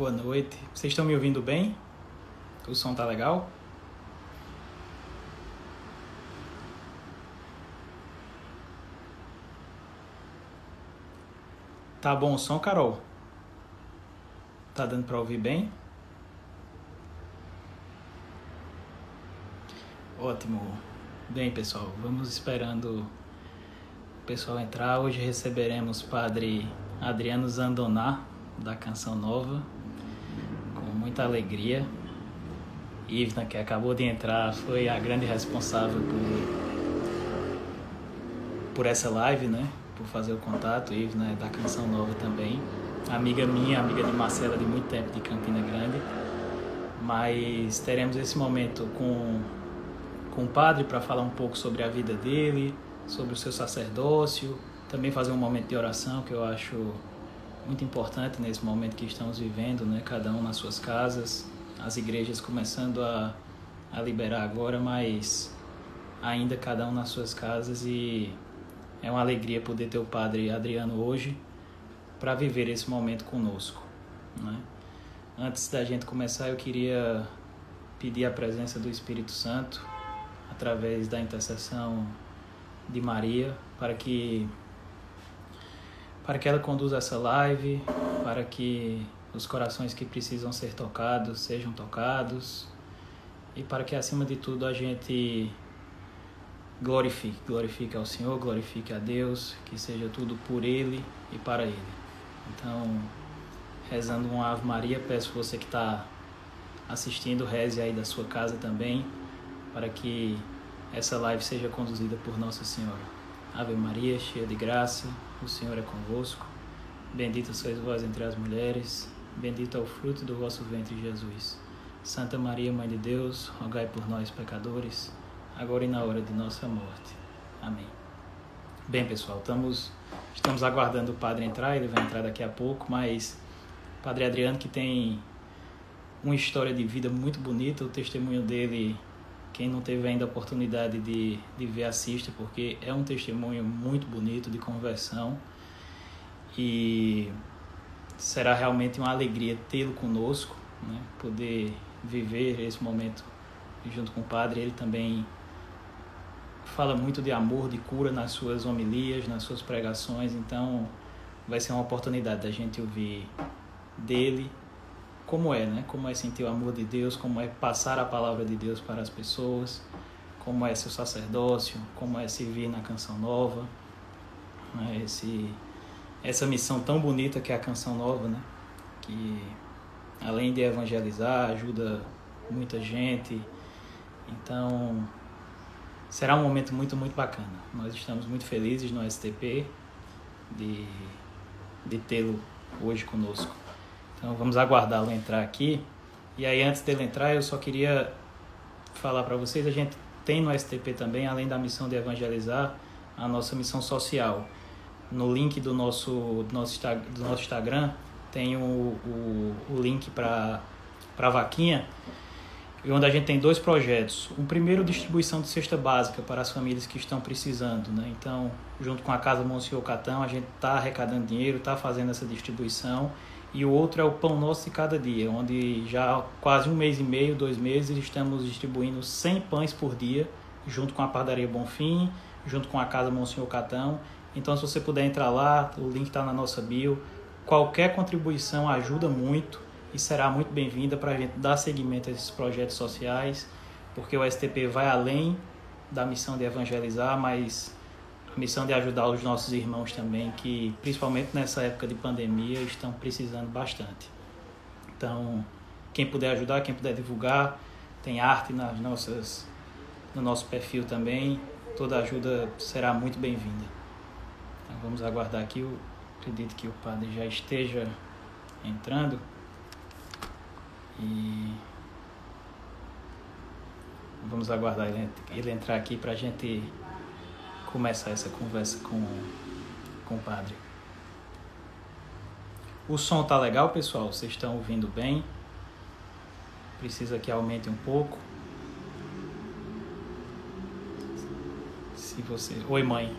Boa noite. Vocês estão me ouvindo bem? O som tá legal? Tá bom o som, Carol? Tá dando para ouvir bem? Ótimo. Bem, pessoal, vamos esperando o pessoal entrar. Hoje receberemos Padre Adriano Zandoná, da Canção Nova, muita alegria. Ivna, que acabou de entrar, foi a grande responsável por, por essa live, né? por fazer o contato. Ivna é da Canção Nova também. Amiga minha, amiga de Marcela de muito tempo, de Campina Grande. Mas teremos esse momento com, com o padre para falar um pouco sobre a vida dele, sobre o seu sacerdócio, também fazer um momento de oração que eu acho muito importante nesse momento que estamos vivendo, né? cada um nas suas casas, as igrejas começando a, a liberar agora, mas ainda cada um nas suas casas e é uma alegria poder ter o Padre Adriano hoje para viver esse momento conosco. Né? Antes da gente começar, eu queria pedir a presença do Espírito Santo através da intercessão de Maria para que para que ela conduza essa live, para que os corações que precisam ser tocados sejam tocados e para que acima de tudo a gente glorifique, glorifique ao Senhor, glorifique a Deus, que seja tudo por Ele e para Ele. Então, rezando um Ave Maria, peço você que está assistindo, reze aí da sua casa também, para que essa live seja conduzida por Nossa Senhora. Ave Maria, cheia de graça, o Senhor é convosco. Bendita sois vós entre as mulheres, bendito é o fruto do vosso ventre, Jesus. Santa Maria, Mãe de Deus, rogai por nós, pecadores agora e na hora de nossa morte. Amém. Bem, pessoal, estamos, estamos aguardando o padre entrar, ele vai entrar daqui a pouco, mas padre Adriano, que tem uma história de vida muito bonita, o testemunho dele, quem não teve ainda a oportunidade de, de ver, assista, porque é um testemunho muito bonito de conversão. E será realmente uma alegria tê-lo conosco, né? poder viver esse momento junto com o padre, ele também fala muito de amor, de cura nas suas homilias, nas suas pregações, então vai ser uma oportunidade da gente ouvir dele como é, né? Como é sentir o amor de Deus, como é passar a palavra de Deus para as pessoas, como é seu sacerdócio, como é servir na canção nova, né? Esse essa missão tão bonita que é a canção nova, né? Que além de evangelizar, ajuda muita gente. Então, será um momento muito, muito bacana. Nós estamos muito felizes no STP de, de tê-lo hoje conosco. Então vamos aguardá-lo entrar aqui. E aí antes dele entrar, eu só queria falar para vocês, a gente tem no STP também, além da missão de evangelizar, a nossa missão social. No link do nosso, do nosso, do nosso Instagram tem o, o, o link para a vaquinha onde a gente tem dois projetos. O primeiro, distribuição de cesta básica para as famílias que estão precisando. Né? Então, junto com a Casa Monsenhor Catão, a gente está arrecadando dinheiro, está fazendo essa distribuição. E o outro é o Pão Nosso de Cada Dia, onde já há quase um mês e meio, dois meses, estamos distribuindo 100 pães por dia, junto com a Padaria Bonfim, junto com a Casa Monsenhor Catão. Então, se você puder entrar lá, o link está na nossa bio. Qualquer contribuição ajuda muito e será muito bem-vinda para a gente dar seguimento a esses projetos sociais, porque o STP vai além da missão de evangelizar, mas missão de ajudar os nossos irmãos também, que principalmente nessa época de pandemia estão precisando bastante. Então, quem puder ajudar, quem puder divulgar, tem arte nas nossas, no nosso perfil também, toda ajuda será muito bem-vinda. Então, vamos aguardar aqui, eu acredito que o padre já esteja entrando. E vamos aguardar ele, ele entrar aqui para a gente começar essa conversa com, com o padre. O som tá legal, pessoal? Vocês estão ouvindo bem? Precisa que aumente um pouco. Se você, oi mãe.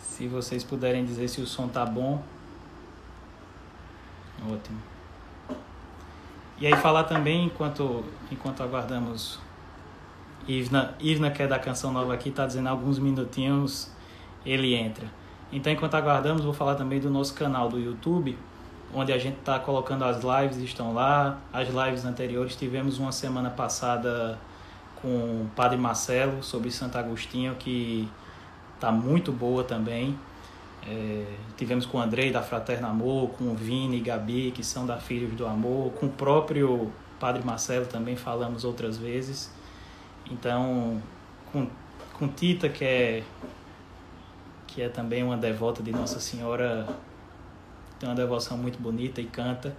Se vocês puderem dizer se o som tá bom, Ótimo. E aí falar também, enquanto, enquanto aguardamos Ivna, Ivna, que é da Canção Nova aqui, está dizendo alguns minutinhos, ele entra. Então, enquanto aguardamos, vou falar também do nosso canal do YouTube, onde a gente está colocando as lives, estão lá. As lives anteriores tivemos uma semana passada com o Padre Marcelo sobre Santo Agostinho, que está muito boa também. É, tivemos com o Andrei da Fraterna Amor, com o Vini e Gabi, que são da Filhos do Amor, com o próprio Padre Marcelo também falamos outras vezes. Então, com, com Tita, que é, que é também uma devota de Nossa Senhora, tem uma devoção muito bonita e canta.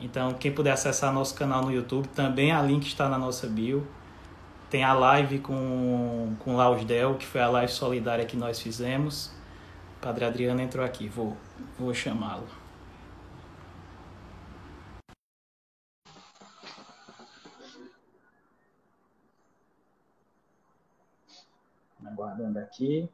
Então, quem puder acessar nosso canal no YouTube, também a link está na nossa bio. Tem a live com, com Lausdel, que foi a live solidária que nós fizemos. Padre Adriano entrou aqui, vou, vou chamá-lo. Aguardando aqui.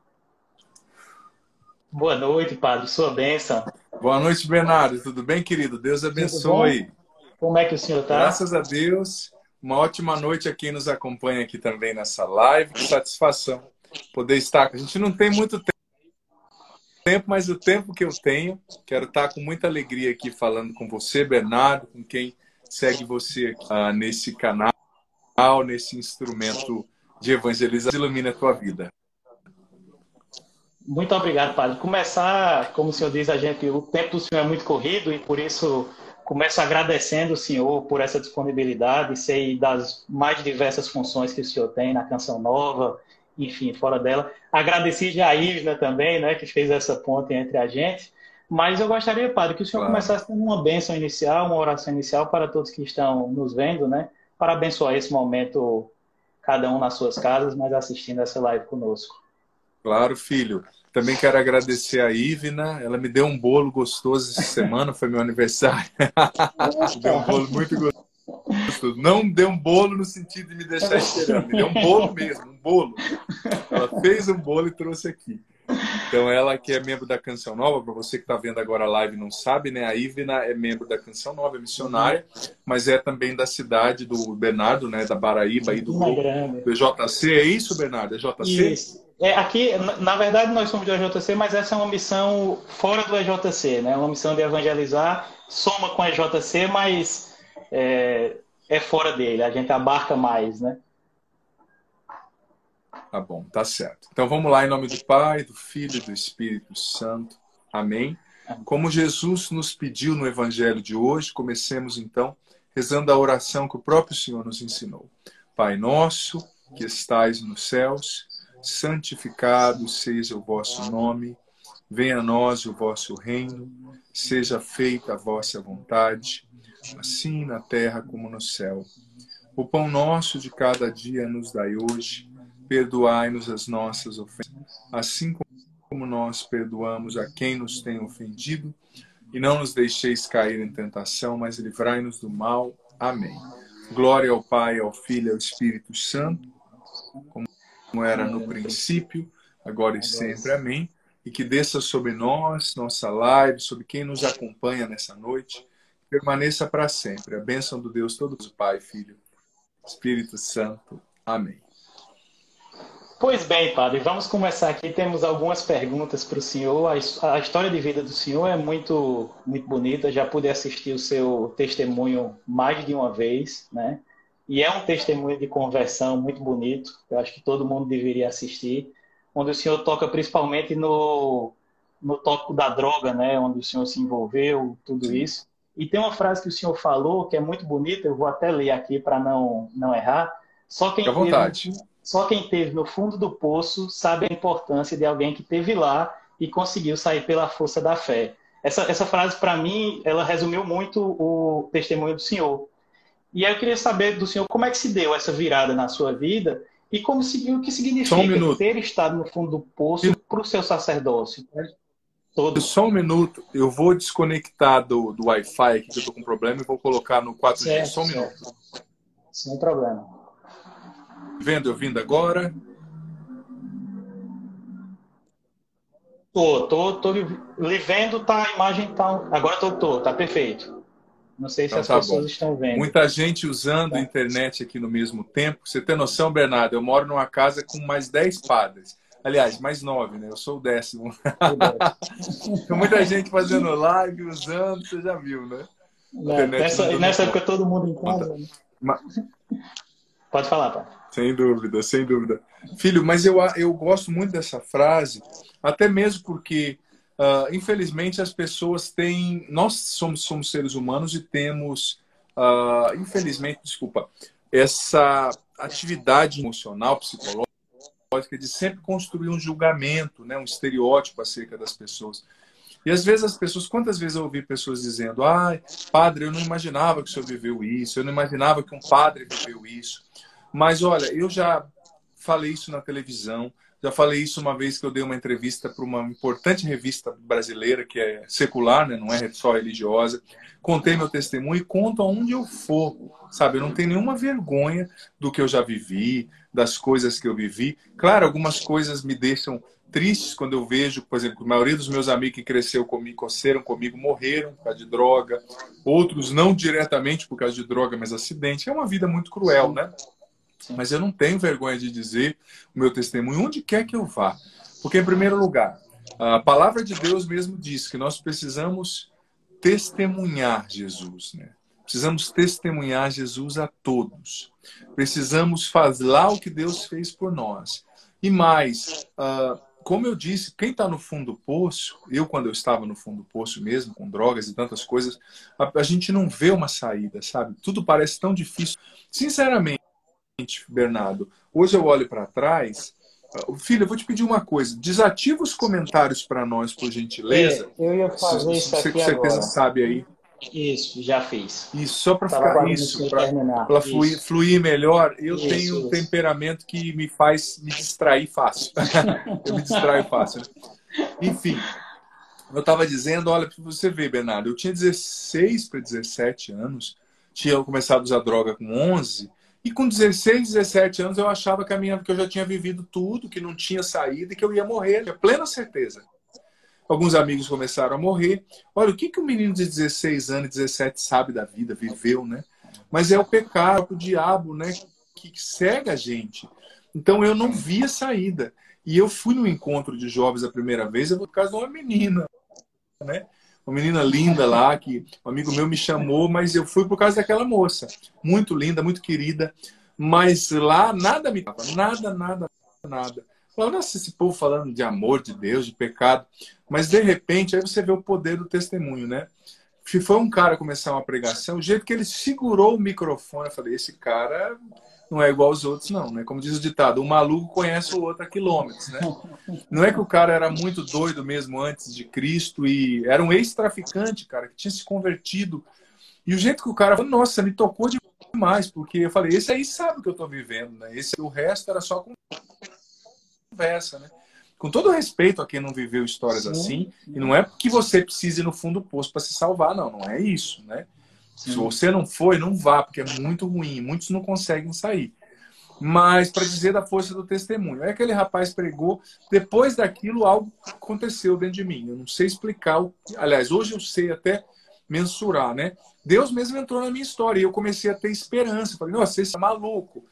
Boa noite, Padre, sua bênção. Boa noite, Bernardo. Tudo bem, querido? Deus abençoe. Como é que o senhor está? Graças a Deus. Uma ótima noite a quem nos acompanha aqui também nessa live. Que satisfação poder estar. A gente não tem muito tempo mas o tempo que eu tenho, quero estar com muita alegria aqui falando com você, Bernardo, com quem segue você aqui, uh, nesse canal, nesse instrumento de evangelização, ilumina a tua vida. Muito obrigado, Padre. Começar, como o senhor diz, a gente, o tempo do senhor é muito corrido e por isso começo agradecendo o senhor por essa disponibilidade, sei das mais diversas funções que o senhor tem na Canção Nova, enfim, fora dela. Agradeci já a Isla também, né, que fez essa ponte entre a gente. Mas eu gostaria, Padre, que o senhor claro. começasse com uma bênção inicial, uma oração inicial para todos que estão nos vendo, né? Para abençoar esse momento, cada um nas suas casas, mas assistindo essa live conosco. Claro, filho. Também quero agradecer a Ivna. Ela me deu um bolo gostoso essa semana, foi meu aniversário. deu um bolo muito gostoso. Não deu um bolo no sentido de me deixar esperando, me deu um bolo mesmo, um bolo. Ela fez um bolo e trouxe aqui. Então, ela que é membro da Canção Nova, para você que está vendo agora a live não sabe, né? A Ivna é membro da Canção Nova, é missionária, mas é também da cidade do Bernardo, né? Da Baraíba e do, do JC. É isso, Bernardo? É JC? Isso. É, aqui, na verdade, nós somos do EJC, mas essa é uma missão fora do EJC, né? Uma missão de evangelizar, soma com a EJC, mas é, é fora dele, a gente abarca mais, né? Tá bom, tá certo. Então vamos lá, em nome do Pai, do Filho e do Espírito Santo. Amém. Como Jesus nos pediu no Evangelho de hoje, comecemos então rezando a oração que o próprio Senhor nos ensinou. Pai nosso, que estais nos céus, santificado seja o vosso nome, venha a nós o vosso reino, seja feita a vossa vontade assim na terra como no céu. O pão nosso de cada dia nos dai hoje. Perdoai-nos as nossas ofensas, assim como nós perdoamos a quem nos tem ofendido. E não nos deixeis cair em tentação, mas livrai-nos do mal. Amém. Glória ao Pai, ao Filho e ao Espírito Santo, como era no princípio, agora e sempre. Amém. E que desça sobre nós, nossa live, sobre quem nos acompanha nessa noite, permaneça para sempre. A bênção do Deus todo, Pai, Filho, Espírito Santo. Amém. Pois bem, Padre, vamos começar aqui. Temos algumas perguntas para o senhor. A história de vida do senhor é muito, muito bonita. Já pude assistir o seu testemunho mais de uma vez, né? E é um testemunho de conversão muito bonito. Eu acho que todo mundo deveria assistir. Onde o senhor toca principalmente no, no tópico da droga, né? Onde o senhor se envolveu, tudo isso. E tem uma frase que o senhor falou que é muito bonita, eu vou até ler aqui para não, não errar. Só quem, teve, só quem teve no fundo do poço sabe a importância de alguém que teve lá e conseguiu sair pela força da fé. Essa, essa frase, para mim, ela resumiu muito o testemunho do senhor. E eu queria saber do senhor como é que se deu essa virada na sua vida e como o que significa um ter estado no fundo do poço para o seu sacerdócio. Todo. Só um minuto, eu vou desconectar do, do Wi-Fi aqui, que eu tô com problema, e vou colocar no 4G. Certo, Só um certo. minuto. Sem problema. Vendo, eu vindo agora? Tô, tô, tô lhe vendo, tá, a imagem tá. Agora tô, tô, tá perfeito. Não sei se então, as tá pessoas bom. estão vendo. Muita gente usando a tá. internet aqui no mesmo tempo. Você tem noção, Bernardo? Eu moro numa casa com mais 10 padres. Aliás, mais nove, né? Eu sou o décimo. Tem muita gente fazendo live, usando, você já viu, né? Não, nessa, nessa época todo mundo em casa. Né? Pode falar, pai. Sem dúvida, sem dúvida. Filho, mas eu, eu gosto muito dessa frase, até mesmo porque Uh, infelizmente, as pessoas têm. Nós somos, somos seres humanos e temos, uh, infelizmente, desculpa, essa atividade emocional, psicológica, de sempre construir um julgamento, né, um estereótipo acerca das pessoas. E às vezes as pessoas, quantas vezes eu ouvi pessoas dizendo: ai, padre, eu não imaginava que o senhor viveu isso, eu não imaginava que um padre viveu isso. Mas olha, eu já falei isso na televisão, já falei isso uma vez que eu dei uma entrevista para uma importante revista brasileira, que é secular, né? não é só religiosa. Contei meu testemunho e conto aonde eu for, sabe? Eu não tenho nenhuma vergonha do que eu já vivi, das coisas que eu vivi. Claro, algumas coisas me deixam tristes quando eu vejo, por exemplo, a maioria dos meus amigos que cresceu comigo, cresceram comigo, morreram por causa de droga. Outros não diretamente por causa de droga, mas acidente. É uma vida muito cruel, né? Mas eu não tenho vergonha de dizer o meu testemunho onde quer que eu vá. Porque, em primeiro lugar, a palavra de Deus mesmo diz que nós precisamos testemunhar Jesus, né? Precisamos testemunhar Jesus a todos. Precisamos fazer lá o que Deus fez por nós. E mais, uh, como eu disse, quem está no fundo do poço, eu quando eu estava no fundo do poço mesmo, com drogas e tantas coisas, a, a gente não vê uma saída, sabe? Tudo parece tão difícil. Sinceramente, Bernardo, hoje eu olho para trás. Filho, eu vou te pedir uma coisa. Desativa os comentários para nós, por gentileza. É, eu ia fazer isso aqui Você com certeza sabe aí. Isso, já fiz. Isso, só para ficar isso, para fluir, fluir, melhor. Eu isso, tenho um temperamento que me faz me distrair fácil. eu me distraio fácil. Né? Enfim, eu estava dizendo, olha, para você ver, Bernardo, eu tinha 16 para 17 anos, tinha começado a usar droga com 11, e com 16, 17 anos eu achava que, a minha, que eu já tinha vivido tudo, que não tinha saída e que eu ia morrer, tinha plena certeza. Alguns amigos começaram a morrer. Olha, o que, que um menino de 16 anos, 17 sabe da vida, viveu, né? Mas é o pecado, o diabo, né? Que cega a gente. Então eu não via saída. E eu fui no encontro de jovens a primeira vez, por causa de uma menina, né? Uma menina linda lá, que um amigo meu me chamou, mas eu fui por causa daquela moça. Muito linda, muito querida. Mas lá nada me dava, nada, nada, nada. Falava, nossa, esse povo falando de amor de Deus, de pecado. Mas de repente, aí você vê o poder do testemunho, né? Se foi um cara começar uma pregação, o jeito que ele segurou o microfone, eu falei, esse cara não é igual aos outros, não, né? Como diz o ditado, um maluco conhece o outro a quilômetros, né? Não é que o cara era muito doido mesmo antes de Cristo e era um ex-traficante, cara, que tinha se convertido. E o jeito que o cara falou, nossa, me tocou demais, porque eu falei, esse aí sabe o que eu tô vivendo, né? Esse, o resto era só conversa, né? Com todo respeito a quem não viveu histórias Sim. assim, e não é que você precise ir no fundo do poço para se salvar, não, não é isso, né? Se você não foi, não vá, porque é muito ruim. Muitos não conseguem sair. Mas para dizer da força do testemunho. É aquele rapaz pregou, depois daquilo algo aconteceu dentro de mim. Eu não sei explicar. O... Aliás, hoje eu sei até mensurar, né? Deus mesmo entrou na minha história e eu comecei a ter esperança. Falei, nossa, você é maluco.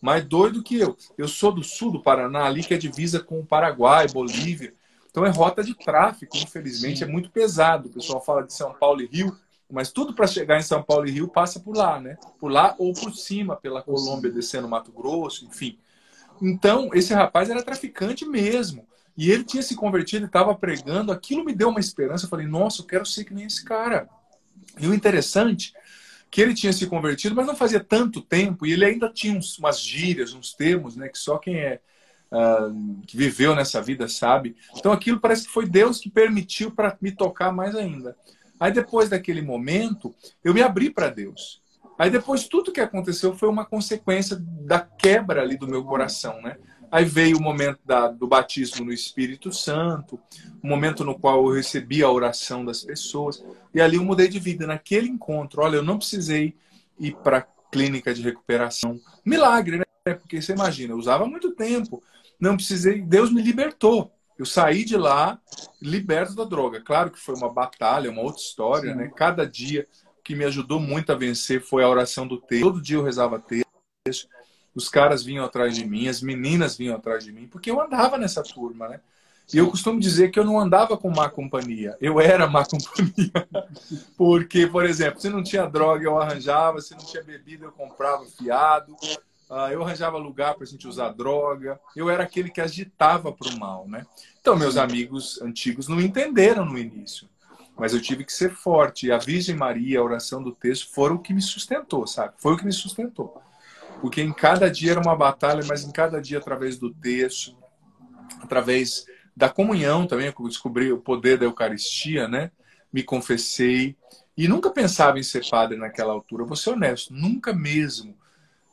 Mais doido que eu. Eu sou do sul do Paraná, ali que é divisa com o Paraguai, Bolívia. Então é rota de tráfico, infelizmente, Sim. é muito pesado. O pessoal fala de São Paulo e Rio. Mas tudo para chegar em São Paulo e Rio passa por lá, né? Por lá ou por cima, pela Colômbia, descendo Mato Grosso, enfim. Então, esse rapaz era traficante mesmo. E ele tinha se convertido e estava pregando. Aquilo me deu uma esperança. Eu falei, nossa, eu quero ser que nem esse cara. E o interessante que ele tinha se convertido, mas não fazia tanto tempo, e ele ainda tinha uns, umas gírias, uns termos, né? Que só quem é uh, que viveu nessa vida sabe. Então aquilo parece que foi Deus que permitiu para me tocar mais ainda. Aí depois daquele momento, eu me abri para Deus. Aí depois tudo que aconteceu foi uma consequência da quebra ali do meu coração, né? Aí veio o momento da, do batismo no Espírito Santo, o momento no qual eu recebi a oração das pessoas. E ali eu mudei de vida. Naquele encontro, olha, eu não precisei ir para clínica de recuperação. Milagre, né? Porque você imagina, eu usava muito tempo. Não precisei, Deus me libertou. Eu saí de lá liberto da droga. Claro que foi uma batalha, uma outra história, Sim. né? Cada dia que me ajudou muito a vencer foi a oração do texto. Todo dia eu rezava texto. Os caras vinham atrás de mim, as meninas vinham atrás de mim, porque eu andava nessa turma, né? E eu costumo dizer que eu não andava com má companhia, eu era má companhia. Porque, por exemplo, se não tinha droga, eu arranjava, se não tinha bebida, eu comprava fiado, eu arranjava lugar para a gente usar droga, eu era aquele que agitava para o mal, né? Então, meus amigos antigos não entenderam no início, mas eu tive que ser forte. E a Virgem Maria, a oração do texto, foram o que me sustentou, sabe? Foi o que me sustentou. Porque em cada dia era uma batalha, mas em cada dia, através do texto, através da comunhão também, eu descobri o poder da Eucaristia, né? Me confessei. E nunca pensava em ser padre naquela altura, vou ser honesto, nunca mesmo.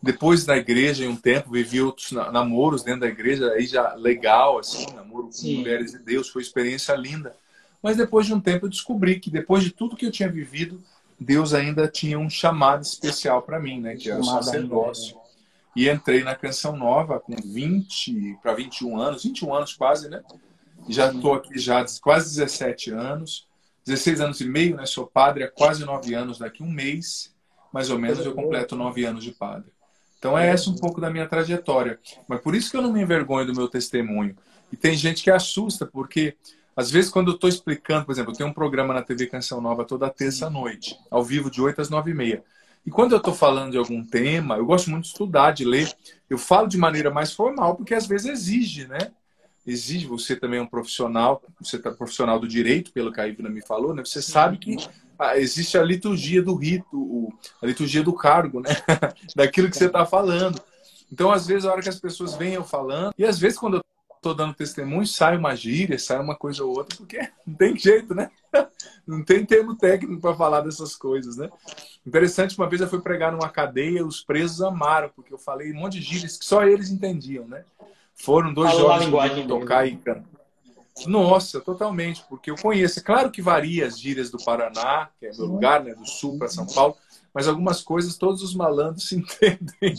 Depois da igreja, em um tempo, vivi outros namoros dentro da igreja, aí já legal, assim, namoro com Sim. mulheres de Deus, foi experiência linda. Mas depois de um tempo eu descobri que depois de tudo que eu tinha vivido, Deus ainda tinha um chamado especial para mim, né? Que era o sacerdócio. E entrei na Canção Nova com 20 para 21 anos, 21 anos quase, né? Já estou aqui já quase 17 anos, 16 anos e meio, né? Sou padre há quase 9 anos, daqui um mês, mais ou menos, eu completo 9 anos de padre. Então é essa um pouco da minha trajetória. Mas por isso que eu não me envergonho do meu testemunho. E tem gente que assusta, porque às vezes quando eu estou explicando, por exemplo, eu tenho um programa na TV Canção Nova toda terça-noite, ao vivo de 8 às 9 e meia. E quando eu estou falando de algum tema, eu gosto muito de estudar, de ler. Eu falo de maneira mais formal, porque às vezes exige, né? exige você também um profissional, você é profissional do direito, pelo que a Ivna me falou, né? Você sabe que existe a liturgia do rito, a liturgia do cargo, né? Daquilo que você está falando. Então, às vezes, a hora que as pessoas vêm eu falando, e às vezes, quando eu estou dando testemunho, sai uma gíria, sai uma coisa ou outra, porque não tem jeito, né? Não tem termo técnico para falar dessas coisas, né? Interessante, uma vez eu fui pregar numa cadeia, os presos amaram, porque eu falei um monte de gírias que só eles entendiam, né? Foram dois Falou de tocar e cantar. Nossa, totalmente, porque eu conheço. É claro que varia as gírias do Paraná, que é meu lugar, né, do sul para São Paulo, mas algumas coisas todos os malandros se entendem.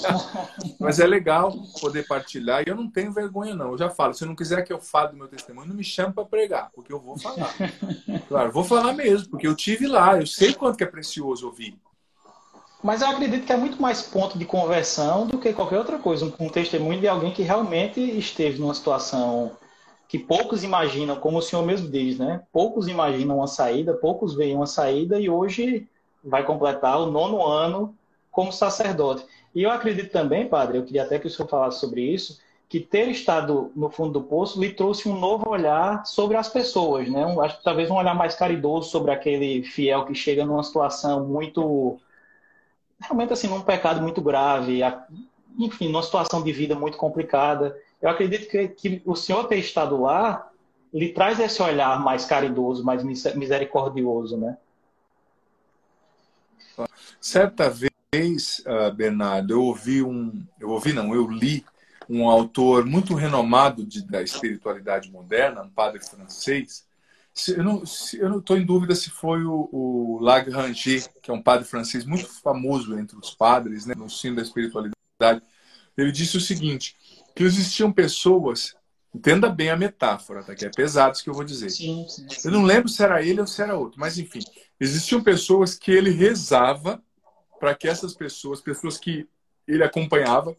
mas é legal poder partilhar e eu não tenho vergonha, não. Eu já falo, se não quiser que eu fale do meu testemunho, não me chame para pregar, porque eu vou falar. Claro, vou falar mesmo, porque eu tive lá, eu sei quanto que é precioso ouvir. Mas eu acredito que é muito mais ponto de conversão do que qualquer outra coisa. Um, testemunho de alguém que realmente esteve numa situação que poucos imaginam, como o senhor mesmo diz, né? Poucos imaginam uma saída, poucos veem uma saída e hoje vai completar o nono ano como sacerdote. E eu acredito também, padre, eu queria até que o senhor falasse sobre isso, que ter estado no fundo do poço lhe trouxe um novo olhar sobre as pessoas, né? Um, acho que talvez um olhar mais caridoso sobre aquele fiel que chega numa situação muito realmente assim, num pecado muito grave, enfim, numa situação de vida muito complicada. Eu acredito que, que o Senhor ter estado lá lhe traz esse olhar mais caridoso, mais misericordioso, né? Certa vez, uh, Bernardo, eu ouvi um, eu ouvi não, eu li um autor muito renomado de, da espiritualidade moderna, um padre francês, eu não estou em dúvida se foi o, o Lagrange, que é um padre francês muito famoso entre os padres, né, no sino da espiritualidade. Ele disse o seguinte: que existiam pessoas, entenda bem a metáfora, tá? que é pesado isso que eu vou dizer. Sim, sim, sim. Eu não lembro se era ele ou se era outro, mas enfim, existiam pessoas que ele rezava para que essas pessoas, pessoas que ele acompanhava,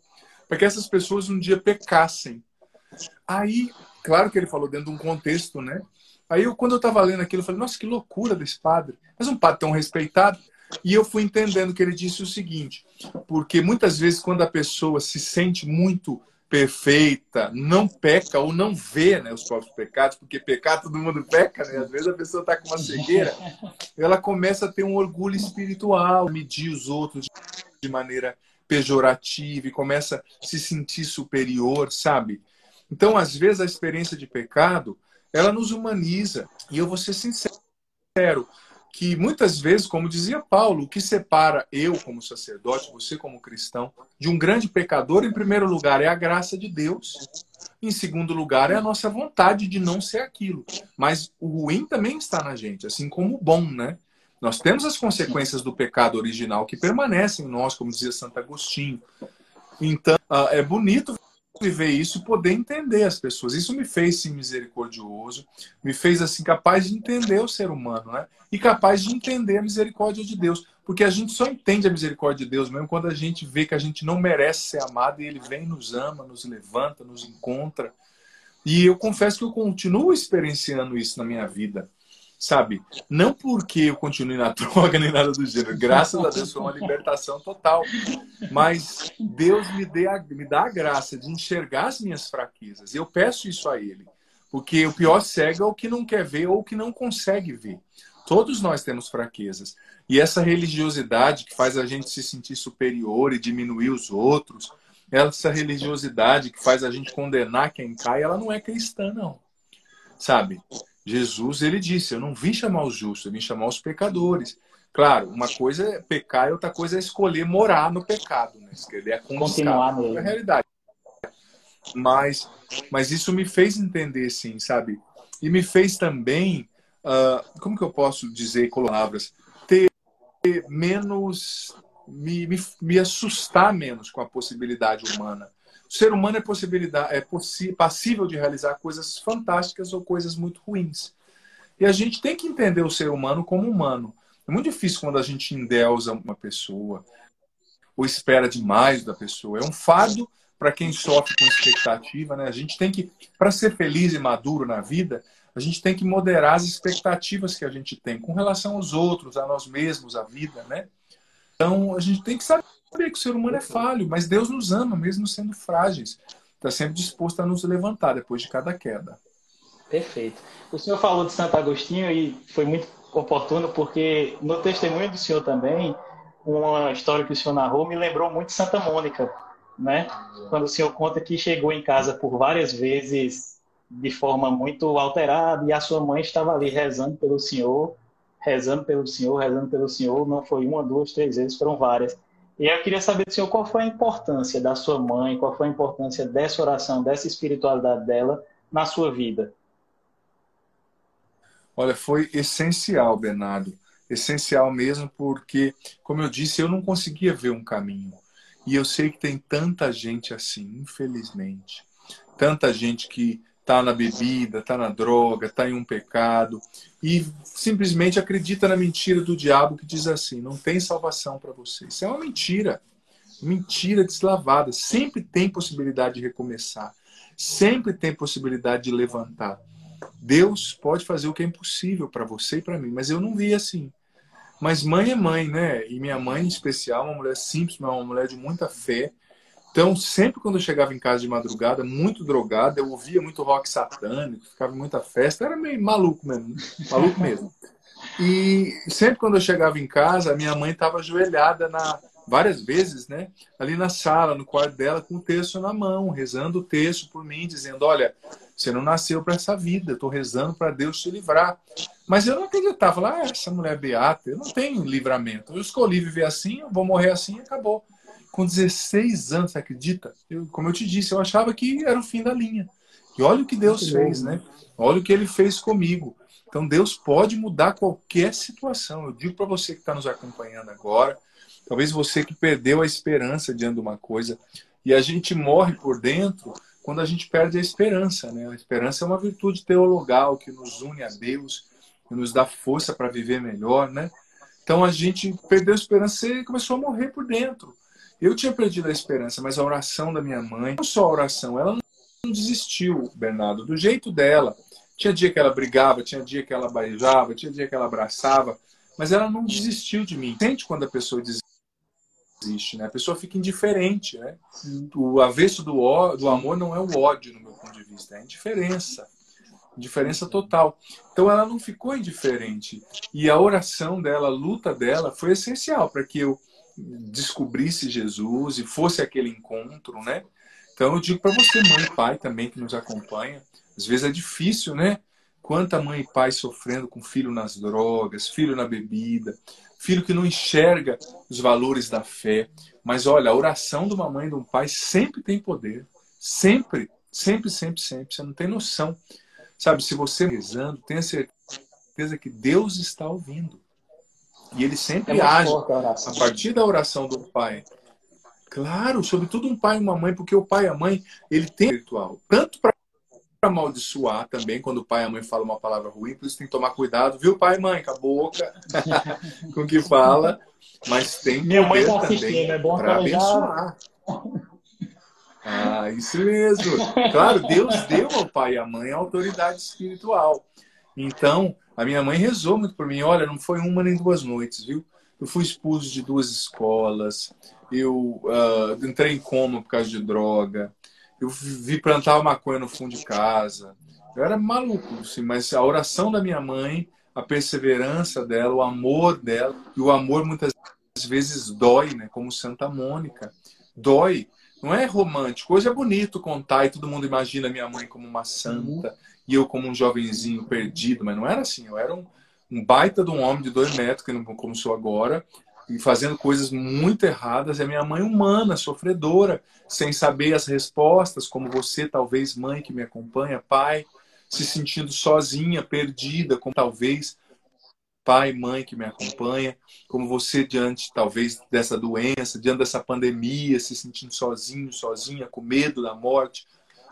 para que essas pessoas um dia pecassem. Aí, claro que ele falou dentro de um contexto, né? Aí, eu, quando eu estava lendo aquilo, eu falei, nossa, que loucura desse padre. Mas um padre tão respeitado. E eu fui entendendo que ele disse o seguinte, porque muitas vezes quando a pessoa se sente muito perfeita, não peca ou não vê né, os próprios pecados, porque pecar todo mundo peca, né? Às vezes a pessoa está com uma cegueira, ela começa a ter um orgulho espiritual, medir os outros de maneira pejorativa e começa a se sentir superior, sabe? Então, às vezes, a experiência de pecado ela nos humaniza. E eu vou ser sincero, que muitas vezes, como dizia Paulo, o que separa eu como sacerdote, você como cristão, de um grande pecador, em primeiro lugar, é a graça de Deus. Em segundo lugar, é a nossa vontade de não ser aquilo. Mas o ruim também está na gente, assim como o bom, né? Nós temos as consequências do pecado original que permanecem em nós, como dizia Santo Agostinho. Então, ah, é bonito viver isso e poder entender as pessoas. Isso me fez sim misericordioso, me fez assim capaz de entender o ser humano, né? E capaz de entender a misericórdia de Deus, porque a gente só entende a misericórdia de Deus mesmo quando a gente vê que a gente não merece ser amado e ele vem nos ama, nos levanta, nos encontra. E eu confesso que eu continuo experienciando isso na minha vida sabe? Não porque eu continue na droga nem nada do gênero. Graças a Deus foi uma libertação total. Mas Deus me, dê a, me dá a graça de enxergar as minhas fraquezas. Eu peço isso a Ele. Porque o pior cego é o que não quer ver ou que não consegue ver. Todos nós temos fraquezas. E essa religiosidade que faz a gente se sentir superior e diminuir os outros, essa religiosidade que faz a gente condenar quem cai, ela não é cristã, não. Sabe? Jesus, ele disse: Eu não vim chamar os justos, eu vim chamar os pecadores. Claro, uma coisa é pecar e outra coisa é escolher morar no pecado, né? Escolher a continuar nele. É a realidade. Mas, mas isso me fez entender, sim, sabe? E me fez também, uh, como que eu posso dizer com palavras, ter menos, me, me, me assustar menos com a possibilidade humana. Ser humano é, possibilidade, é passível de realizar coisas fantásticas ou coisas muito ruins. E a gente tem que entender o ser humano como humano. É muito difícil quando a gente endeusa uma pessoa ou espera demais da pessoa. É um fardo para quem sofre com expectativa. Né? A gente tem que, para ser feliz e maduro na vida, a gente tem que moderar as expectativas que a gente tem com relação aos outros, a nós mesmos, à vida. Né? Então, a gente tem que saber saber que o ser humano é falho, mas Deus nos ama, mesmo sendo frágeis. Está sempre disposto a nos levantar depois de cada queda. Perfeito. O senhor falou de Santo Agostinho e foi muito oportuno, porque no testemunho do senhor também, uma história que o senhor narrou me lembrou muito Santa Mônica, né? Quando o senhor conta que chegou em casa por várias vezes de forma muito alterada e a sua mãe estava ali rezando pelo senhor, rezando pelo senhor, rezando pelo senhor, não foi uma, duas, três vezes, foram várias. E eu queria saber do senhor qual foi a importância da sua mãe, qual foi a importância dessa oração, dessa espiritualidade dela na sua vida. Olha, foi essencial, Bernardo. Essencial mesmo, porque, como eu disse, eu não conseguia ver um caminho. E eu sei que tem tanta gente assim, infelizmente. Tanta gente que está na bebida, está na droga, está em um pecado e simplesmente acredita na mentira do diabo que diz assim: não tem salvação para você. Isso é uma mentira, mentira deslavada. Sempre tem possibilidade de recomeçar, sempre tem possibilidade de levantar. Deus pode fazer o que é impossível para você e para mim, mas eu não vi assim. Mas mãe é mãe, né? E minha mãe, em especial, uma mulher simples, uma mulher de muita fé, então, sempre quando eu chegava em casa de madrugada, muito drogado, eu ouvia muito rock satânico, ficava em muita festa, era meio maluco mesmo, maluco mesmo. E sempre quando eu chegava em casa, a minha mãe estava ajoelhada na, várias vezes, né? Ali na sala, no quarto dela, com o texto na mão, rezando o texto por mim, dizendo: Olha, você não nasceu para essa vida, estou rezando para Deus te livrar. Mas eu não acreditava, lá, ah, essa mulher é beata, eu não tenho livramento. Eu escolhi viver assim, eu vou morrer assim e acabou com 16 anos, você acredita? Eu, como eu te disse, eu achava que era o fim da linha. E olha o que Deus fez, né? Olha o que ele fez comigo. Então Deus pode mudar qualquer situação. Eu digo para você que está nos acompanhando agora, talvez você que perdeu a esperança diante de uma coisa, e a gente morre por dentro quando a gente perde a esperança, né? A esperança é uma virtude teologal que nos une a Deus, que nos dá força para viver melhor, né? Então a gente perdeu a esperança e começou a morrer por dentro. Eu tinha perdido a esperança, mas a oração da minha mãe, não só a oração, ela não desistiu, Bernardo, do jeito dela. Tinha dia que ela brigava, tinha dia que ela beijava, tinha dia que ela abraçava, mas ela não desistiu de mim. Sente quando a pessoa desiste, né? A pessoa fica indiferente, né? O avesso do, ó, do amor não é o ódio, no meu ponto de vista, é a indiferença. Diferença total. Então ela não ficou indiferente. E a oração dela, a luta dela, foi essencial para que eu descobrisse Jesus e fosse aquele encontro, né? Então eu digo para você, mãe e pai também que nos acompanha, às vezes é difícil, né? Quanta mãe e pai sofrendo com filho nas drogas, filho na bebida, filho que não enxerga os valores da fé. Mas olha, a oração de uma mãe e de um pai sempre tem poder. Sempre, sempre, sempre, sempre. Você não tem noção. Sabe, se você rezando, tenha certeza que Deus está ouvindo. E ele sempre é age a, a partir da oração do pai. Claro, sobretudo um pai e uma mãe, porque o pai e a mãe, ele tem ritual. Tanto para amaldiçoar também, quando o pai e a mãe falam uma palavra ruim, por isso tem que tomar cuidado, viu, pai e mãe, com a boca, com o que fala. Mas tem Minha mãe tá também é bom para abençoar. Ah, isso mesmo. Claro, Deus deu ao pai e à mãe a autoridade espiritual. Então, a minha mãe rezou muito por mim. Olha, não foi uma nem duas noites, viu? Eu fui expulso de duas escolas. Eu uh, entrei em coma por causa de droga. Eu vi plantar maconha no fundo de casa. Eu era maluco, assim, mas a oração da minha mãe, a perseverança dela, o amor dela, e o amor muitas vezes dói, né? Como Santa Mônica. Dói não é romântico. Hoje é bonito contar e todo mundo imagina minha mãe como uma santa. E eu como um jovenzinho perdido, mas não era assim. Eu era um, um baita de um homem de dois metros, que não, como sou agora, e fazendo coisas muito erradas. É minha mãe humana, sofredora, sem saber as respostas, como você, talvez, mãe que me acompanha, pai, se sentindo sozinha, perdida, como talvez pai, mãe que me acompanha, como você diante talvez dessa doença, diante dessa pandemia, se sentindo sozinho, sozinha, com medo da morte,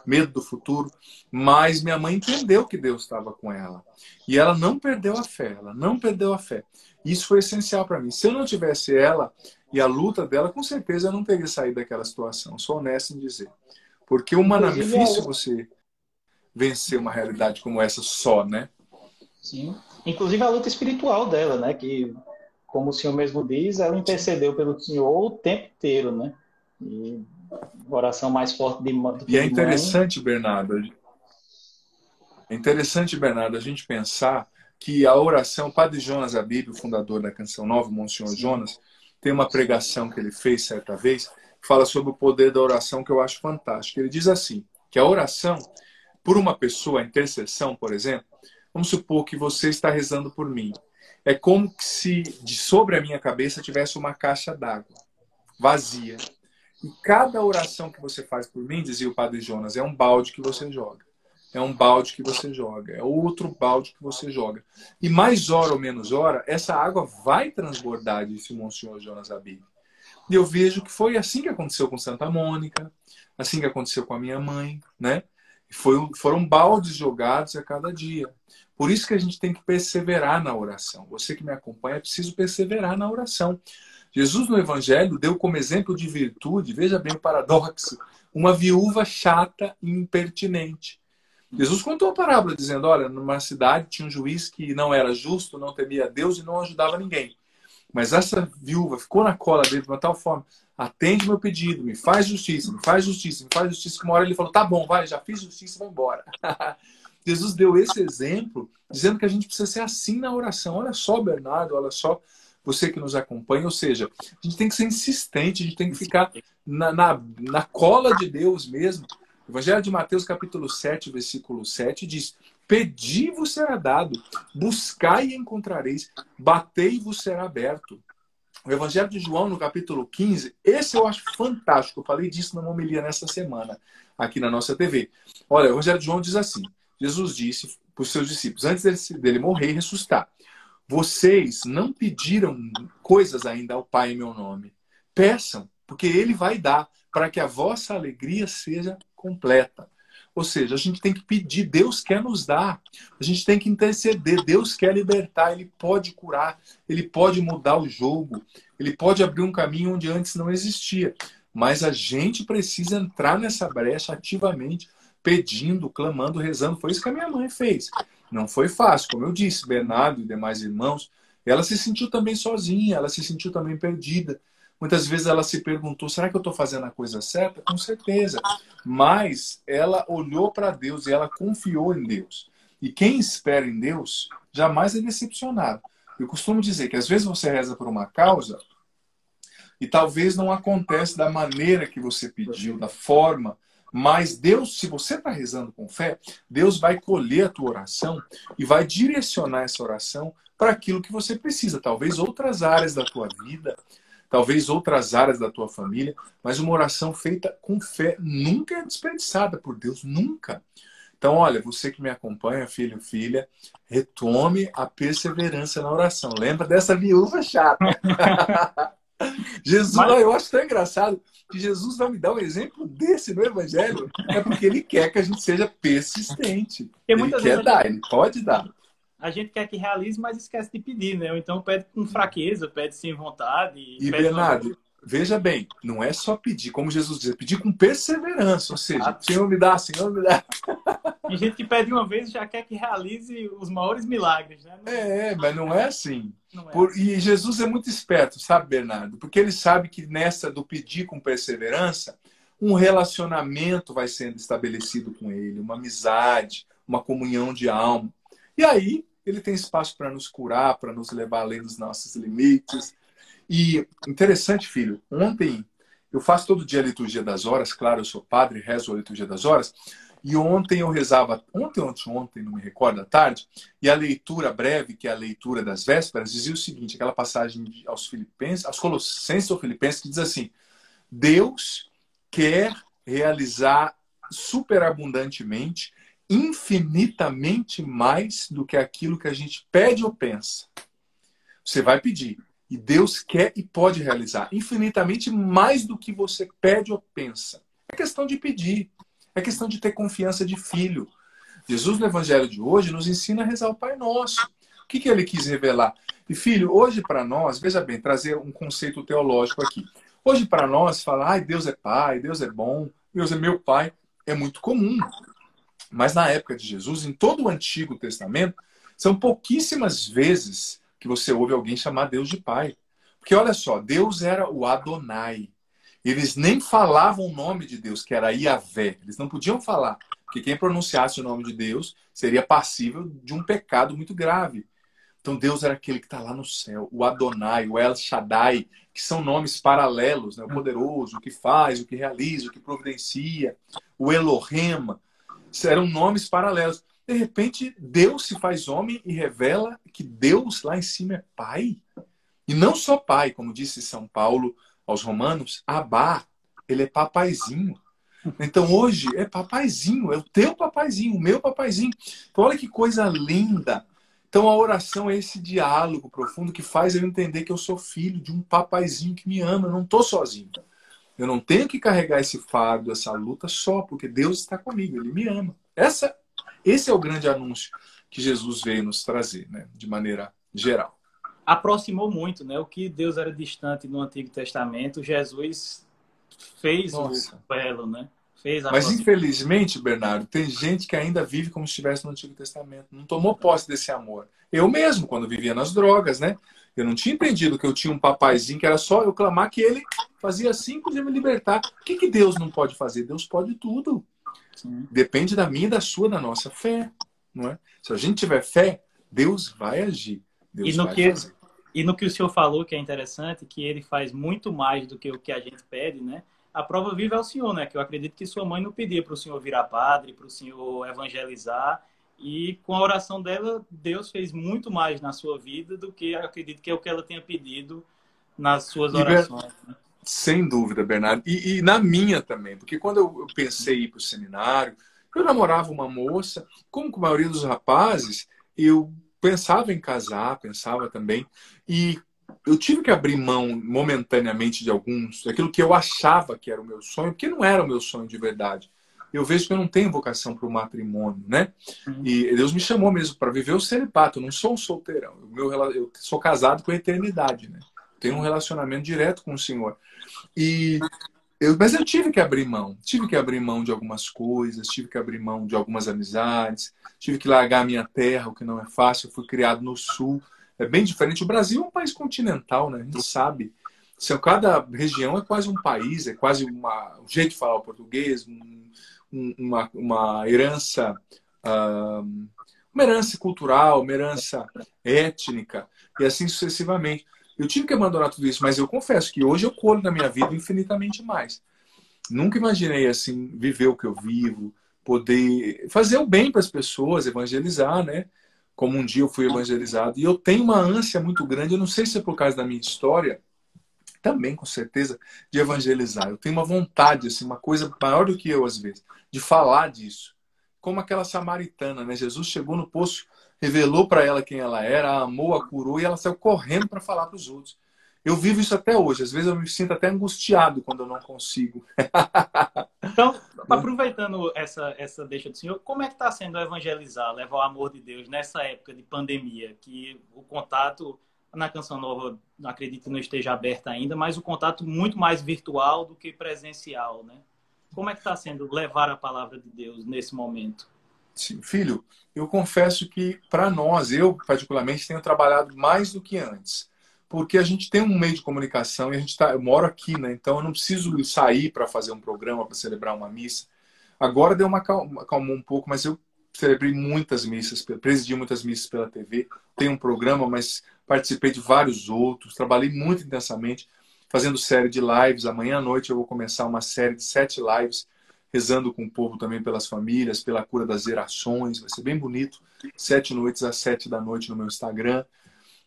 medo do futuro, mas minha mãe entendeu que Deus estava com ela. E ela não perdeu a fé, ela não perdeu a fé. Isso foi essencial para mim. Se eu não tivesse ela e a luta dela, com certeza eu não teria saído daquela situação. Sou honesto em dizer. Porque humanamente é difícil você vencer uma realidade como essa só, né? Sim. Inclusive a luta espiritual dela, né? Que, como o senhor mesmo diz, ela intercedeu pelo senhor o tempo inteiro, né? E oração mais forte de do E é interessante, mãe. Bernardo. É interessante, Bernardo, a gente pensar que a oração, o Padre Jonas Abib, o fundador da Canção Nova, Monsenhor Jonas, tem uma pregação que ele fez certa vez, que fala sobre o poder da oração, que eu acho fantástico. Ele diz assim, que a oração, por uma pessoa, a intercessão, por exemplo, Vamos supor que você está rezando por mim. É como se de sobre a minha cabeça tivesse uma caixa d'água vazia. E cada oração que você faz por mim, dizia o Padre Jonas, é um balde que você joga. É um balde que você joga. É outro balde que você joga. E mais hora ou menos hora, essa água vai transbordar, disse o Monsenhor Jonas Abib. E eu vejo que foi assim que aconteceu com Santa Mônica, assim que aconteceu com a minha mãe, né? Foi, foram baldes jogados a cada dia. Por isso que a gente tem que perseverar na oração. Você que me acompanha, é preciso perseverar na oração. Jesus no Evangelho deu como exemplo de virtude, veja bem o paradoxo, uma viúva chata e impertinente. Jesus contou a parábola dizendo: olha, numa cidade tinha um juiz que não era justo, não temia Deus e não ajudava ninguém. Mas essa viúva ficou na cola dele de uma tal forma: atende meu pedido, me faz justiça, me faz justiça, me faz justiça. Que uma hora ele falou: tá bom, vai, já fiz justiça, vai embora. Jesus deu esse exemplo, dizendo que a gente precisa ser assim na oração. Olha só, Bernardo, olha só você que nos acompanha. Ou seja, a gente tem que ser insistente, a gente tem que ficar na, na, na cola de Deus mesmo. O Evangelho de Mateus, capítulo 7, versículo 7, diz: Pedi vos será dado, buscai e encontrareis, batei vos será aberto. O Evangelho de João, no capítulo 15, esse eu acho fantástico. Eu falei disso na homilia nessa semana, aqui na nossa TV. Olha, o Evangelho de João diz assim: Jesus disse para os seus discípulos, antes dele morrer e ressuscitar: Vocês não pediram coisas ainda ao Pai em meu nome. Peçam, porque Ele vai dar, para que a vossa alegria seja completa. Ou seja, a gente tem que pedir, Deus quer nos dar. A gente tem que interceder, Deus quer libertar, Ele pode curar, Ele pode mudar o jogo, Ele pode abrir um caminho onde antes não existia. Mas a gente precisa entrar nessa brecha ativamente pedindo, clamando, rezando. Foi isso que a minha mãe fez. Não foi fácil, como eu disse, Bernardo e demais irmãos. Ela se sentiu também sozinha, ela se sentiu também perdida. Muitas vezes ela se perguntou: será que eu estou fazendo a coisa certa? Com certeza. Mas ela olhou para Deus e ela confiou em Deus. E quem espera em Deus jamais é decepcionado. Eu costumo dizer que às vezes você reza por uma causa e talvez não acontece da maneira que você pediu, da forma mas Deus, se você está rezando com fé, Deus vai colher a tua oração e vai direcionar essa oração para aquilo que você precisa. Talvez outras áreas da tua vida, talvez outras áreas da tua família, mas uma oração feita com fé nunca é desperdiçada por Deus, nunca. Então, olha, você que me acompanha, filho, filha, retome a perseverança na oração. Lembra dessa viúva chata. Jesus, Mas... eu acho tão engraçado que Jesus vai me dar um exemplo desse no Evangelho. É porque ele quer que a gente seja persistente. ele quer dar, ele pode dar. A gente quer que realize, mas esquece de pedir, né? Ou então pede com fraqueza, pede sem vontade. E, Bernardo, uma... veja bem, não é só pedir, como Jesus diz, é pedir com perseverança. Ou seja, ah, Senhor me dá, Senhor me dá. Tem gente que pede uma vez e já quer que realize os maiores milagres, né? É, mas não é assim. Não é Por, assim. E Jesus é muito esperto, sabe, Bernardo? Porque ele sabe que nessa do pedir com perseverança, um relacionamento vai sendo estabelecido com ele, uma amizade, uma comunhão de alma. E aí ele tem espaço para nos curar, para nos levar além dos nossos limites. E interessante, filho, ontem eu faço todo dia a liturgia das horas, claro, eu sou padre, rezo a liturgia das horas. E ontem eu rezava, ontem, ontem, ontem, não me recordo, à tarde, e a leitura breve, que é a leitura das vésperas, dizia o seguinte, aquela passagem aos Filipenses, aos Colossenses ou Filipenses, que diz assim, Deus quer realizar superabundantemente, infinitamente mais do que aquilo que a gente pede ou pensa. Você vai pedir, e Deus quer e pode realizar infinitamente mais do que você pede ou pensa. É questão de pedir. É questão de ter confiança de filho. Jesus, no Evangelho de hoje, nos ensina a rezar o Pai Nosso. O que, que ele quis revelar? E, filho, hoje para nós, veja bem, trazer um conceito teológico aqui. Hoje para nós, falar, ai, Deus é Pai, Deus é bom, Deus é meu Pai, é muito comum. Mas na época de Jesus, em todo o Antigo Testamento, são pouquíssimas vezes que você ouve alguém chamar Deus de Pai. Porque olha só, Deus era o Adonai. Eles nem falavam o nome de Deus, que era Iavé. Eles não podiam falar, porque quem pronunciasse o nome de Deus seria passível de um pecado muito grave. Então Deus era aquele que está lá no céu, o Adonai, o El Shaddai, que são nomes paralelos, né? o poderoso, o que faz, o que realiza, o que providencia, o Elohim, eram nomes paralelos. De repente, Deus se faz homem e revela que Deus lá em cima é Pai. E não só Pai, como disse São Paulo aos romanos, Abá, ele é papaizinho. Então hoje é papaizinho, é o teu papaizinho, o meu papaizinho. Então olha que coisa linda. Então a oração é esse diálogo profundo que faz eu entender que eu sou filho de um papaizinho que me ama, eu não estou sozinho. Eu não tenho que carregar esse fardo, essa luta só, porque Deus está comigo, Ele me ama. Essa, esse é o grande anúncio que Jesus veio nos trazer, né, de maneira geral aproximou muito, né? O que Deus era distante no Antigo Testamento, Jesus fez Nossa. o belo, né? Fez Mas infelizmente, Bernardo, tem gente que ainda vive como se estivesse no Antigo Testamento, não tomou posse desse amor. Eu mesmo, quando vivia nas drogas, né? Eu não tinha entendido que eu tinha um papaizinho que era só eu clamar que ele fazia assim podia me libertar. O que, que Deus não pode fazer? Deus pode tudo. Sim. Depende da minha, da sua, da nossa fé, não é? Se a gente tiver fé, Deus vai agir. Deus e no que fazer. e no que o senhor falou que é interessante, que ele faz muito mais do que o que a gente pede, né? A prova viva é o senhor, né? Que eu acredito que sua mãe não pedia para o senhor virar padre, para o senhor evangelizar. E com a oração dela, Deus fez muito mais na sua vida do que acredito que é o que ela tenha pedido nas suas orações. Né? Sem dúvida, Bernardo. E, e, na minha também, porque quando eu pensei em ir para o seminário, eu namorava uma moça, como com a maioria dos rapazes, eu pensava em casar, pensava também. E eu tive que abrir mão momentaneamente de alguns, daquilo que eu achava que era o meu sonho, porque não era o meu sonho de verdade. Eu vejo que eu não tenho vocação para o matrimônio, né? Uhum. E Deus me chamou mesmo para viver o celibato. Eu não sou um solteirão. Eu, meu, eu sou casado com a eternidade, né? Tenho um relacionamento direto com o Senhor. E eu, mas eu tive que abrir mão. Tive que abrir mão de algumas coisas, tive que abrir mão de algumas amizades, tive que largar a minha terra, o que não é fácil. Eu fui criado no sul. É bem diferente. O Brasil é um país continental, né? A gente sabe. Cada região é quase um país, é quase uma, um jeito de falar o português, um, um, uma, uma herança. Uma herança cultural, uma herança étnica, e assim sucessivamente. Eu tive que abandonar tudo isso, mas eu confesso que hoje eu colho na minha vida infinitamente mais. Nunca imaginei assim viver o que eu vivo, poder fazer o bem para as pessoas, evangelizar, né? Como um dia eu fui evangelizado. E eu tenho uma ânsia muito grande, eu não sei se é por causa da minha história, também com certeza, de evangelizar. Eu tenho uma vontade, assim, uma coisa maior do que eu às vezes, de falar disso. Como aquela samaritana, né? Jesus chegou no poço revelou para ela quem ela era, a amou, a curou e ela saiu correndo para falar para os outros. Eu vivo isso até hoje. Às vezes eu me sinto até angustiado quando eu não consigo. então, aproveitando essa, essa deixa do senhor, como é que está sendo evangelizar, levar o amor de Deus nessa época de pandemia, que o contato na Canção Nova, acredito que não esteja aberto ainda, mas o contato muito mais virtual do que presencial, né? Como é que está sendo levar a palavra de Deus nesse momento? Filho, eu confesso que para nós, eu particularmente tenho trabalhado mais do que antes porque a gente tem um meio de comunicação e a gente tá, eu moro aqui, né? Então eu não preciso sair para fazer um programa, para celebrar uma missa. Agora deu uma calma, um pouco, mas eu celebrei muitas missas, presidi muitas missas pela TV. Tenho um programa, mas participei de vários outros, trabalhei muito intensamente, fazendo série de lives. Amanhã à noite eu vou começar uma série de sete lives, rezando com o povo também pelas famílias, pela cura das gerações. Vai ser bem bonito. Sete noites às sete da noite no meu Instagram.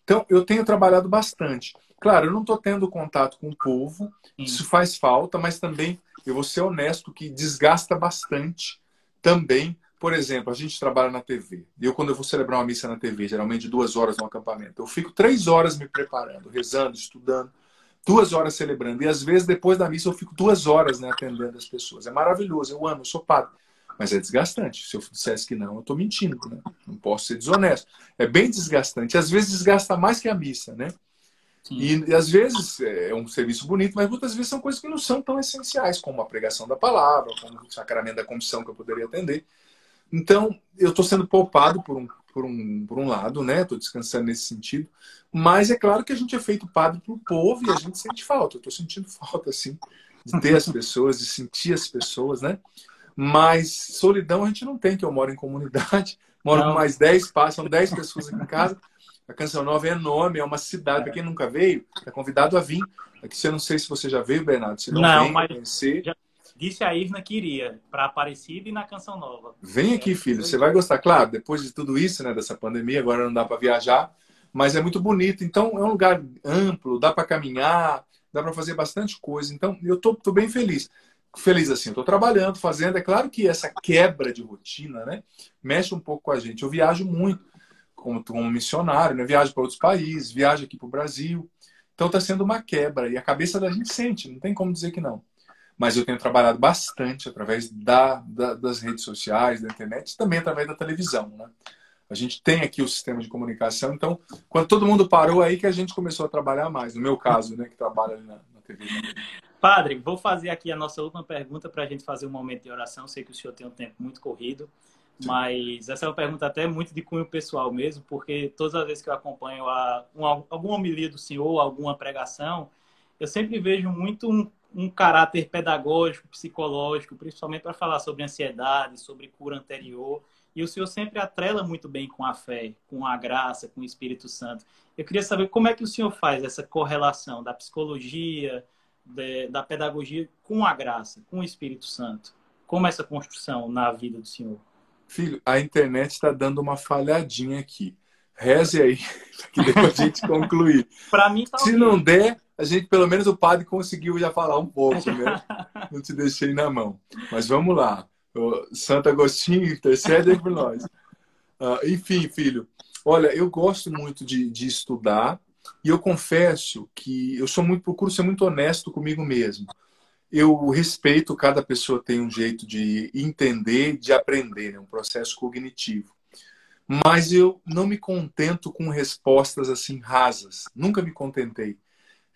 Então, eu tenho trabalhado bastante. Claro, eu não estou tendo contato com o povo, isso faz falta, mas também, eu vou ser honesto, que desgasta bastante também. Por exemplo, a gente trabalha na TV. Eu, quando eu vou celebrar uma missa na TV, geralmente duas horas no acampamento, eu fico três horas me preparando, rezando, estudando, duas horas celebrando. E às vezes, depois da missa, eu fico duas horas né, atendendo as pessoas. É maravilhoso, eu amo, eu sou padre. Mas é desgastante. Se eu dissesse que não, eu estou mentindo. Né? Não posso ser desonesto. É bem desgastante. Às vezes desgasta mais que a missa, né? E, e, às vezes é um serviço bonito, mas muitas vezes são coisas que não são tão essenciais, como a pregação da palavra, como o sacramento da comissão que eu poderia atender. Então, eu estou sendo poupado por um, por um, por um lado, né? Estou descansando nesse sentido. Mas é claro que a gente é feito padre para o povo e a gente sente falta. Eu estou sentindo falta, assim, de ter as pessoas, de sentir as pessoas, né? Mas solidão a gente não tem, que eu moro em comunidade, moro não. com mais 10, passam 10 pessoas aqui em casa. A Canção Nova é enorme, é uma cidade. Para quem nunca veio, é convidado a vir. Aqui eu não sei se você já veio, Bernardo. Se não, não vem, mas conhecer. Já disse a Irna que iria para Aparecida e na Canção Nova. Vem aqui, filho. Você vai gostar. Claro, depois de tudo isso, né, dessa pandemia, agora não dá para viajar, mas é muito bonito. Então, é um lugar amplo, dá para caminhar, dá para fazer bastante coisa. Então, eu tô, tô bem feliz feliz assim, estou trabalhando, fazendo. É claro que essa quebra de rotina, né, mexe um pouco com a gente. Eu viajo muito como, como missionário, né, viajo para outros países, viajo aqui para o Brasil. Então está sendo uma quebra e a cabeça da gente sente, não tem como dizer que não. Mas eu tenho trabalhado bastante através da, da, das redes sociais, da internet, e também através da televisão, né? A gente tem aqui o sistema de comunicação, então, quando todo mundo parou, aí que a gente começou a trabalhar mais. No meu caso, né, que trabalha ali na, na TV. Padre, vou fazer aqui a nossa última pergunta para a gente fazer um momento de oração. Sei que o senhor tem um tempo muito corrido, mas essa é uma pergunta até muito de cunho pessoal mesmo, porque todas as vezes que eu acompanho a, uma, alguma homilia do senhor, alguma pregação, eu sempre vejo muito um, um caráter pedagógico, psicológico, principalmente para falar sobre ansiedade, sobre cura anterior. E o senhor sempre atrela muito bem com a fé, com a graça, com o Espírito Santo. Eu queria saber como é que o senhor faz essa correlação da psicologia, de, da pedagogia com a graça, com o Espírito Santo? Como essa construção na vida do Senhor? Filho, a internet está dando uma falhadinha aqui. Reze aí, que depois a gente concluir. Para mim, tá Se okay. não der, a gente, pelo menos o padre conseguiu já falar um pouco, né? não te deixei na mão. Mas vamos lá. Santo Agostinho, intercede por nós. Uh, enfim, filho, olha, eu gosto muito de, de estudar, e eu confesso que eu sou muito procuro ser muito honesto comigo mesmo. Eu respeito cada pessoa tem um jeito de entender, de aprender, é um processo cognitivo. Mas eu não me contento com respostas assim rasas. Nunca me contentei.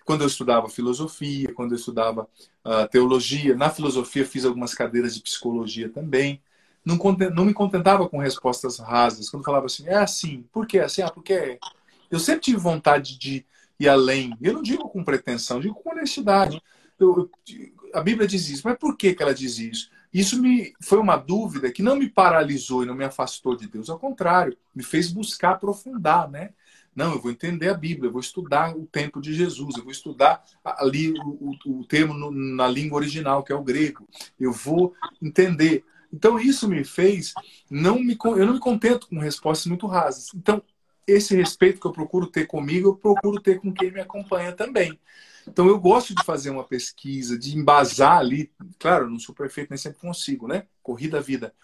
Quando eu estudava filosofia, quando eu estudava uh, teologia, na filosofia fiz algumas cadeiras de psicologia também. Não, não me contentava com respostas rasas. Quando falava assim, é assim, por que assim? Ah, porque é eu sempre tive vontade de ir além. Eu não digo com pretensão, digo com honestidade. Eu, a Bíblia diz isso, mas por que, que ela diz isso? Isso me foi uma dúvida que não me paralisou e não me afastou de Deus, ao contrário, me fez buscar aprofundar, né? Não, eu vou entender a Bíblia, eu vou estudar o tempo de Jesus, eu vou estudar ali o, o, o termo no, na língua original, que é o grego. Eu vou entender. Então isso me fez não me eu não me contento com respostas muito rasas. Então esse respeito que eu procuro ter comigo, eu procuro ter com quem me acompanha também. Então eu gosto de fazer uma pesquisa, de embasar ali. Claro, não sou perfeito, nem sempre consigo, né? Corrida a vida.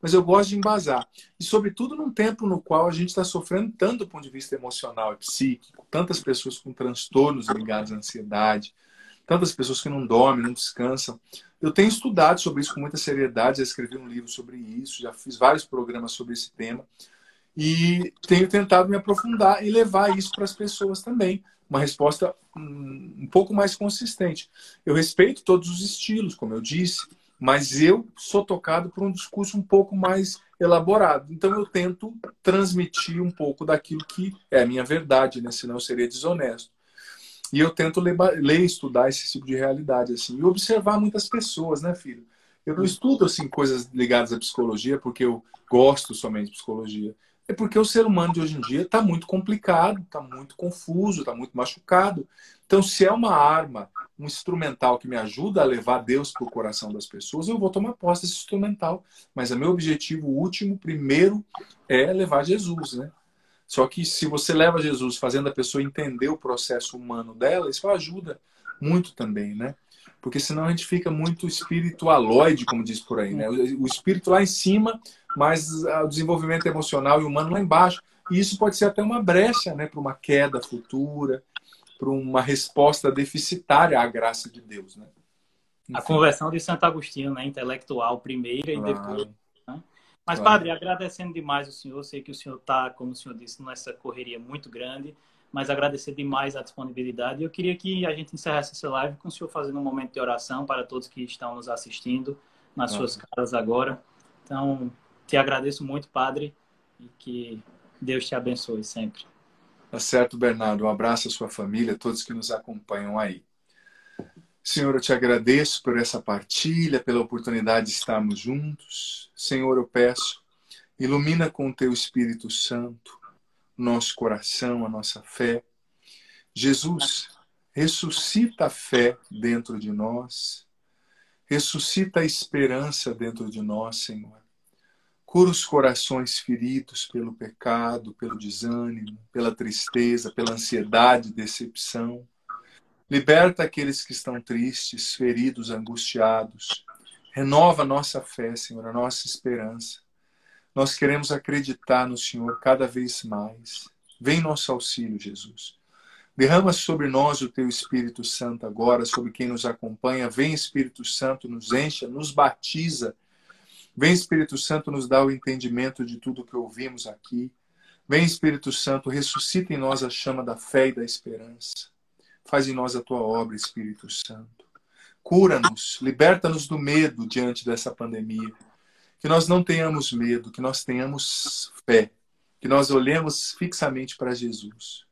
Mas eu gosto de embasar. E sobretudo num tempo no qual a gente está sofrendo tanto do ponto de vista emocional e psíquico, tantas pessoas com transtornos ligados à ansiedade, tantas pessoas que não dormem, não descansam. Eu tenho estudado sobre isso com muita seriedade, já escrevi um livro sobre isso, já fiz vários programas sobre esse tema e tenho tentado me aprofundar e levar isso para as pessoas também. Uma resposta um pouco mais consistente. Eu respeito todos os estilos, como eu disse, mas eu sou tocado por um discurso um pouco mais elaborado. Então eu tento transmitir um pouco daquilo que é a minha verdade, né? senão eu seria desonesto. E eu tento ler, ler estudar esse tipo de realidade assim e observar muitas pessoas, né, filho? Eu não estudo assim coisas ligadas à psicologia porque eu gosto somente de psicologia. É porque o ser humano de hoje em dia está muito complicado, está muito confuso, está muito machucado. Então, se é uma arma, um instrumental que me ajuda a levar Deus para o coração das pessoas, eu vou tomar posse desse instrumental. Mas o meu objetivo último, primeiro, é levar Jesus, né? Só que se você leva Jesus fazendo a pessoa entender o processo humano dela, isso ajuda muito também, né? Porque senão a gente fica muito espiritualoide, como diz por aí, né? O espírito lá em cima, mas o desenvolvimento emocional e humano lá embaixo. E isso pode ser até uma brecha, né, para uma queda futura, para uma resposta deficitária à graça de Deus, né? Enfim. A conversão de Santo Agostinho, né, intelectual primeiro e depois mas, claro. Padre, agradecendo demais o senhor, sei que o senhor está, como o senhor disse, nessa correria muito grande, mas agradecer demais a disponibilidade. Eu queria que a gente encerrasse essa live com o senhor fazendo um momento de oração para todos que estão nos assistindo nas suas casas agora. Então, te agradeço muito, Padre, e que Deus te abençoe sempre. Tá certo, Bernardo. Um abraço à sua família, todos que nos acompanham aí. Senhor, eu te agradeço por essa partilha, pela oportunidade de estarmos juntos. Senhor, eu peço, ilumina com o teu Espírito Santo nosso coração, a nossa fé. Jesus, ressuscita a fé dentro de nós, ressuscita a esperança dentro de nós, Senhor. Cura os corações feridos pelo pecado, pelo desânimo, pela tristeza, pela ansiedade, decepção. Liberta aqueles que estão tristes, feridos, angustiados. Renova a nossa fé, Senhor, a nossa esperança. Nós queremos acreditar no Senhor cada vez mais. Vem nosso auxílio, Jesus. Derrama sobre nós o teu Espírito Santo agora, sobre quem nos acompanha. Vem, Espírito Santo, nos encha, nos batiza. Vem, Espírito Santo, nos dá o entendimento de tudo que ouvimos aqui. Vem, Espírito Santo, ressuscita em nós a chama da fé e da esperança. Faz em nós a tua obra, Espírito Santo. Cura-nos, liberta-nos do medo diante dessa pandemia. Que nós não tenhamos medo, que nós tenhamos fé, que nós olhemos fixamente para Jesus.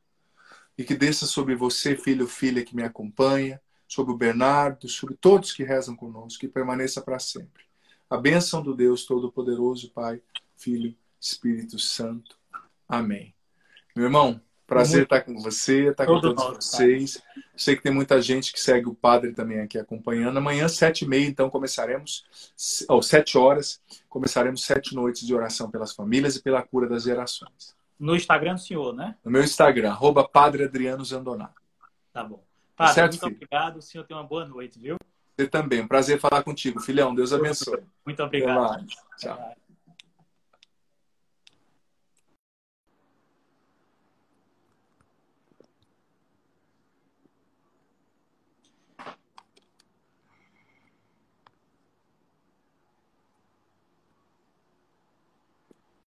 E que desça sobre você, filho, filha que me acompanha, sobre o Bernardo, sobre todos que rezam conosco, que permaneça para sempre. A bênção do Deus Todo-Poderoso, Pai, Filho, Espírito Santo. Amém. Meu irmão, Prazer Muito... estar com você, estar com todos vocês. Sei que tem muita gente que segue o padre também aqui acompanhando. Amanhã, sete e meia, então, começaremos, ou sete horas, começaremos sete noites de oração pelas famílias e pela cura das gerações. No Instagram do senhor, né? No meu Instagram, arroba Padre Adriano Zandoná. Tá bom. Tá padre, certo, muito filho? obrigado. O senhor tem uma boa noite, viu? Você também. Um prazer falar contigo, filhão. Deus abençoe. Muito obrigado. Tchau.